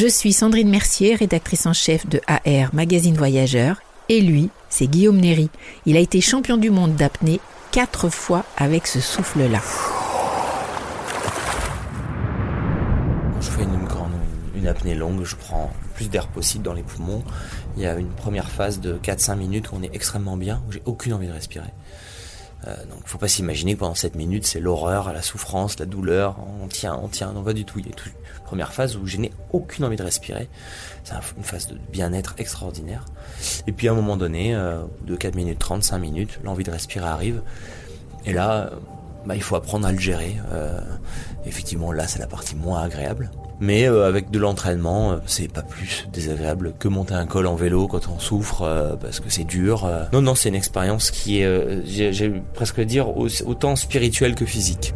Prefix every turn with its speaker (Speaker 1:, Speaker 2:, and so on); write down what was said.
Speaker 1: Je suis Sandrine Mercier, rédactrice en chef de AR Magazine Voyageur. Et lui, c'est Guillaume Néry. Il a été champion du monde d'apnée quatre fois avec ce souffle-là.
Speaker 2: Quand je fais une, apnée longue, je prends le plus d'air possible dans les poumons. Il y a une première phase de 4-5 minutes où on est extrêmement bien, où j'ai aucune envie de respirer. Euh, donc faut pas s'imaginer que pendant 7 minutes c'est l'horreur, la souffrance, la douleur, on tient, on tient, non pas du tout. Il y a première phase où je n'ai aucune envie de respirer. C'est une phase de bien-être extraordinaire. Et puis à un moment donné, euh, de 4 minutes 30, 5 minutes, l'envie de respirer arrive. Et là, bah, il faut apprendre à le gérer. Euh, effectivement, là, c'est la partie moins agréable. Mais euh, avec de l'entraînement, euh, c'est pas plus désagréable que monter un col en vélo quand on souffre parce que c'est dur. Non, non, c'est une expérience qui est, j'ai presque dire, autant spirituelle que physique.